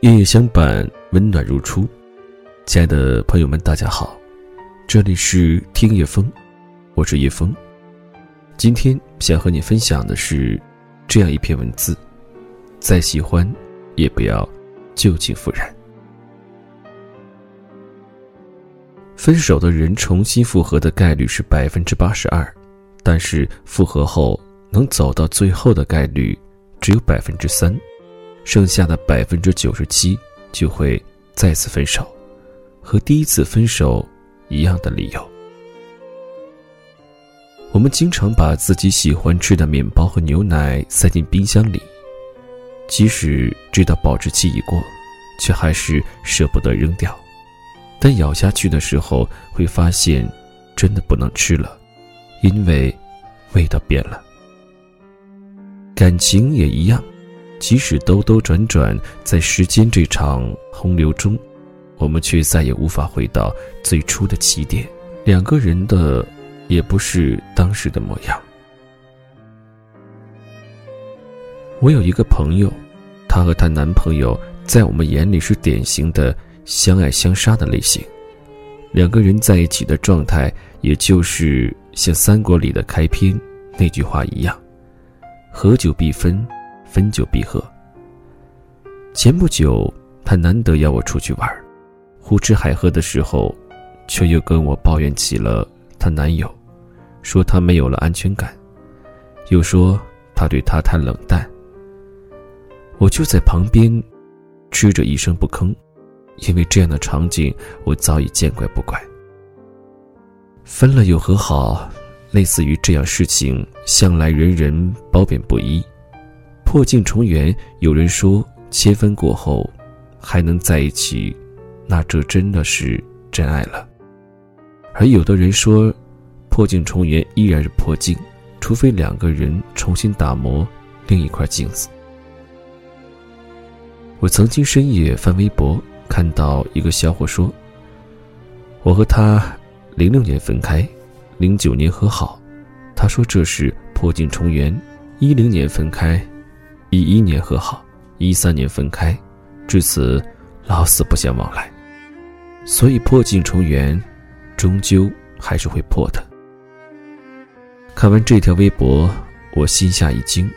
夜夜相伴，温暖如初。亲爱的朋友们，大家好，这里是听夜风，我是叶风。今天想和你分享的是这样一篇文字：再喜欢，也不要旧情复燃。分手的人重新复合的概率是百分之八十二，但是复合后能走到最后的概率只有百分之三。剩下的百分之九十七就会再次分手，和第一次分手一样的理由。我们经常把自己喜欢吃的面包和牛奶塞进冰箱里，即使知道保质期已过，却还是舍不得扔掉。但咬下去的时候，会发现真的不能吃了，因为味道变了。感情也一样。即使兜兜转转在时间这场洪流中，我们却再也无法回到最初的起点。两个人的，也不是当时的模样。我有一个朋友，她和她男朋友在我们眼里是典型的相爱相杀的类型。两个人在一起的状态，也就是像三国里的开篇那句话一样：“合久必分。”分久必合。前不久，她难得邀我出去玩，胡吃海喝的时候，却又跟我抱怨起了她男友，说她没有了安全感，又说他对她太冷淡。我就在旁边，吃着一声不吭，因为这样的场景我早已见怪不怪。分了又和好，类似于这样事情，向来人人褒贬不一。破镜重圆，有人说切分过后还能在一起，那这真的是真爱了。而有的人说，破镜重圆依然是破镜，除非两个人重新打磨另一块镜子。我曾经深夜翻微博，看到一个小伙说：“我和他零六年分开，零九年和好。”他说这是破镜重圆，一零年分开。一一年和好，一三年分开，至此老死不相往来。所以破镜重圆，终究还是会破的。看完这条微博，我心下一惊：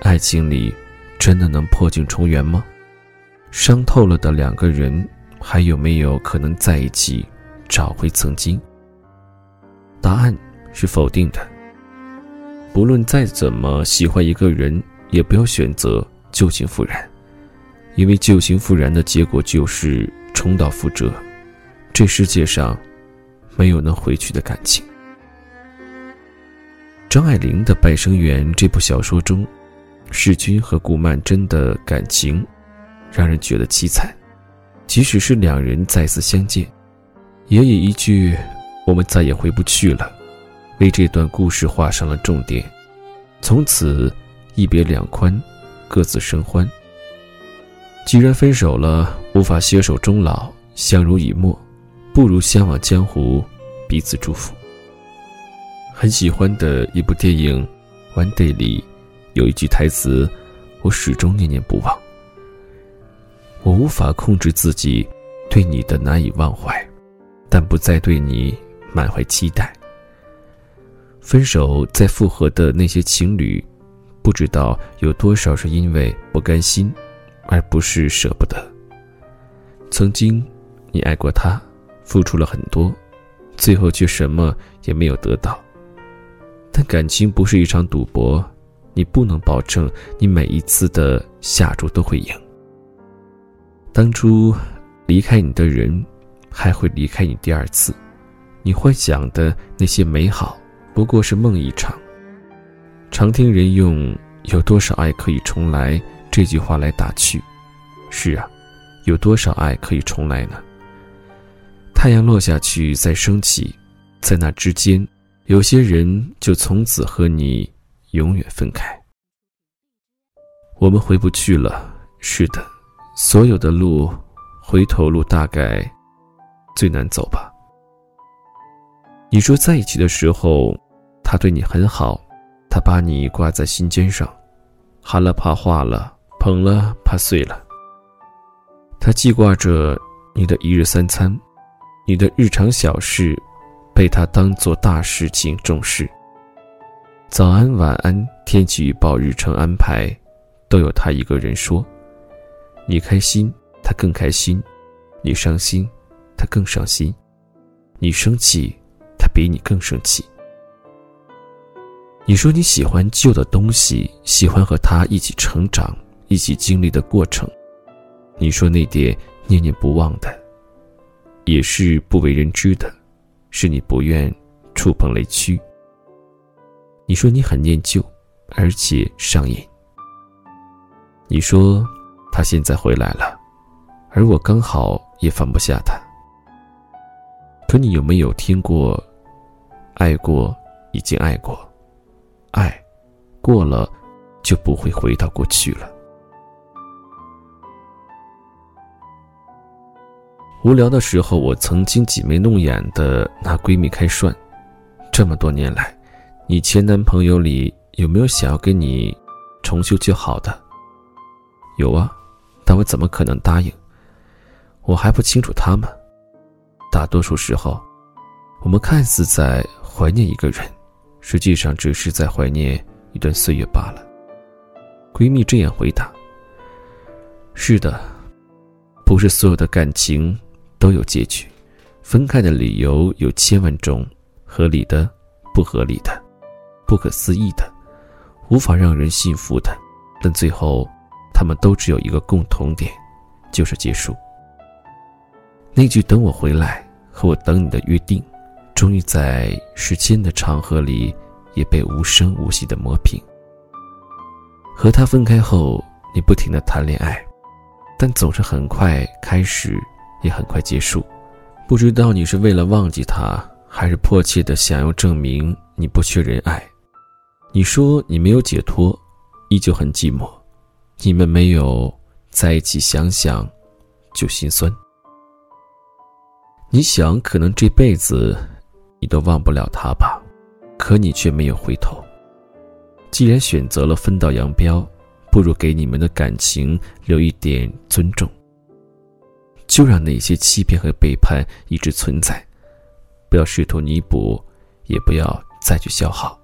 爱情里真的能破镜重圆吗？伤透了的两个人，还有没有可能在一起，找回曾经？答案是否定的。不论再怎么喜欢一个人。也不要选择旧情复燃，因为旧情复燃的结果就是重蹈覆辙。这世界上没有能回去的感情。张爱玲的《半生缘》这部小说中，世钧和顾曼桢的感情让人觉得凄惨。即使是两人再次相见，也以一句“我们再也回不去了”为这段故事画上了重点。从此。一别两宽，各自生欢。既然分手了，无法携手终老，相濡以沫，不如相忘江湖，彼此祝福。很喜欢的一部电影《One Day》里，有一句台词，我始终念念不忘。我无法控制自己对你的难以忘怀，但不再对你满怀期待。分手再复合的那些情侣。不知道有多少是因为不甘心，而不是舍不得。曾经，你爱过他，付出了很多，最后却什么也没有得到。但感情不是一场赌博，你不能保证你每一次的下注都会赢。当初离开你的人，还会离开你第二次。你幻想的那些美好，不过是梦一场。常听人用“有多少爱可以重来”这句话来打趣，是啊，有多少爱可以重来呢？太阳落下去再升起，在那之间，有些人就从此和你永远分开。我们回不去了，是的，所有的路，回头路大概最难走吧。你说在一起的时候，他对你很好。他把你挂在心尖上，喊了怕化了，捧了怕碎了。他记挂着你的一日三餐，你的日常小事，被他当做大事情重视。早安、晚安、天气预报、日程安排，都有他一个人说。你开心，他更开心；你伤心，他更伤心；你生气，他比你更生气。你说你喜欢旧的东西，喜欢和他一起成长、一起经历的过程。你说那点念念不忘的，也是不为人知的，是你不愿触碰雷区。你说你很念旧，而且上瘾。你说他现在回来了，而我刚好也放不下他。可你有没有听过，爱过，已经爱过？爱，过了，就不会回到过去了。无聊的时候，我曾经挤眉弄眼的拿闺蜜开涮。这么多年来，你前男朋友里有没有想要跟你重修旧好的？有啊，但我怎么可能答应？我还不清楚他们。大多数时候，我们看似在怀念一个人。实际上只是在怀念一段岁月罢了。闺蜜这样回答：“是的，不是所有的感情都有结局，分开的理由有千万种，合理的、不合理的、不可思议的、无法让人信服的，但最后，他们都只有一个共同点，就是结束。那句‘等我回来’和我等你的约定。”终于在时间的长河里，也被无声无息的磨平。和他分开后，你不停的谈恋爱，但总是很快开始，也很快结束。不知道你是为了忘记他，还是迫切的想要证明你不缺人爱。你说你没有解脱，依旧很寂寞。你们没有在一起，想想就心酸。你想，可能这辈子。你都忘不了他吧，可你却没有回头。既然选择了分道扬镳，不如给你们的感情留一点尊重。就让那些欺骗和背叛一直存在，不要试图弥补，也不要再去消耗。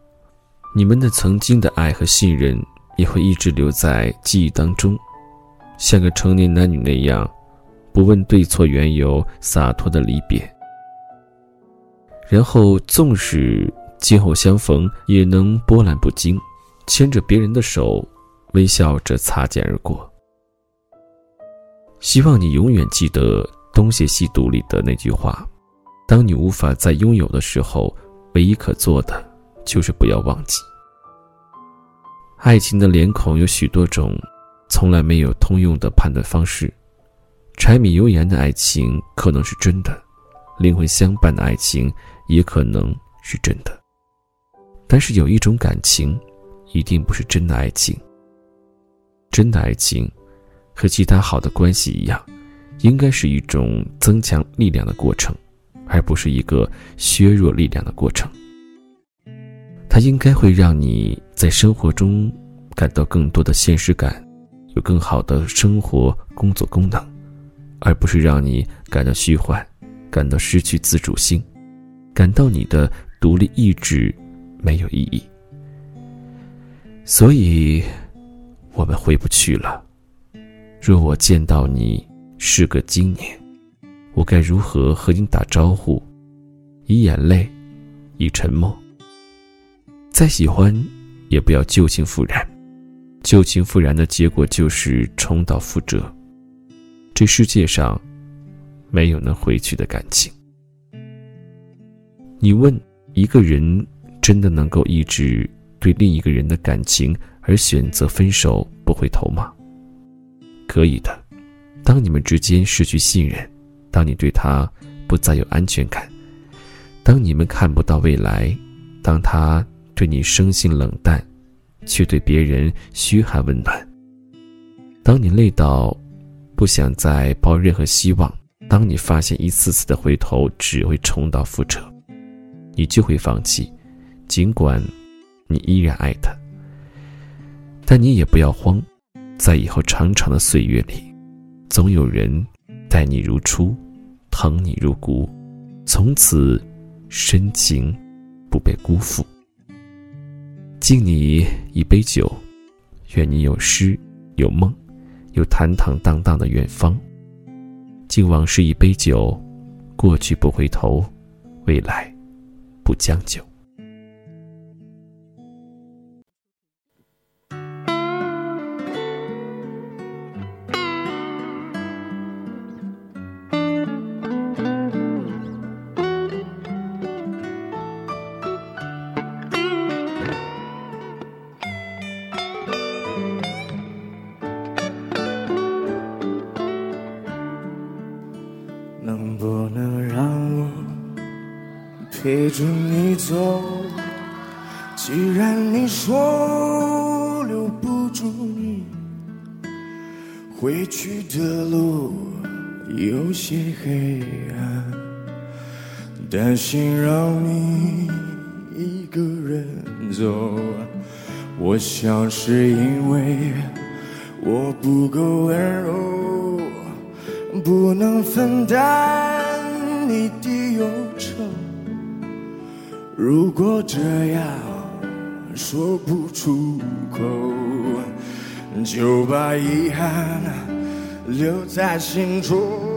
你们的曾经的爱和信任也会一直留在记忆当中，像个成年男女那样，不问对错缘由，洒脱的离别。然后，纵使今后相逢，也能波澜不惊，牵着别人的手，微笑着擦肩而过。希望你永远记得《东邪西毒》里的那句话：当你无法再拥有的时候，唯一可做的，就是不要忘记。爱情的脸孔有许多种，从来没有通用的判断方式。柴米油盐的爱情可能是真的，灵魂相伴的爱情。也可能是真的，但是有一种感情，一定不是真的爱情。真的爱情，和其他好的关系一样，应该是一种增强力量的过程，而不是一个削弱力量的过程。它应该会让你在生活中感到更多的现实感，有更好的生活工作功能，而不是让你感到虚幻，感到失去自主性。感到你的独立意志没有意义，所以我们回不去了。若我见到你是个今年，我该如何和你打招呼？以眼泪，以沉默。再喜欢，也不要旧情复燃。旧情复燃的结果就是重蹈覆辙。这世界上，没有能回去的感情。你问一个人真的能够抑制对另一个人的感情而选择分手不回头吗？可以的。当你们之间失去信任，当你对他不再有安全感，当你们看不到未来，当他对你生性冷淡，却对别人嘘寒问暖，当你累到不想再抱任何希望，当你发现一次次的回头只会重蹈覆辙。你就会放弃，尽管你依然爱他，但你也不要慌，在以后长长的岁月里，总有人待你如初，疼你入骨，从此深情不被辜负。敬你一杯酒，愿你有诗有梦，有坦坦荡荡的远方。敬往事一杯酒，过去不回头，未来不将就。陪着你走，既然你说留不住你，回去的路有些黑暗，担心让你一个人走。我想是因为我不够温柔，不能分担你的忧愁。如果这样说不出口，就把遗憾留在心中。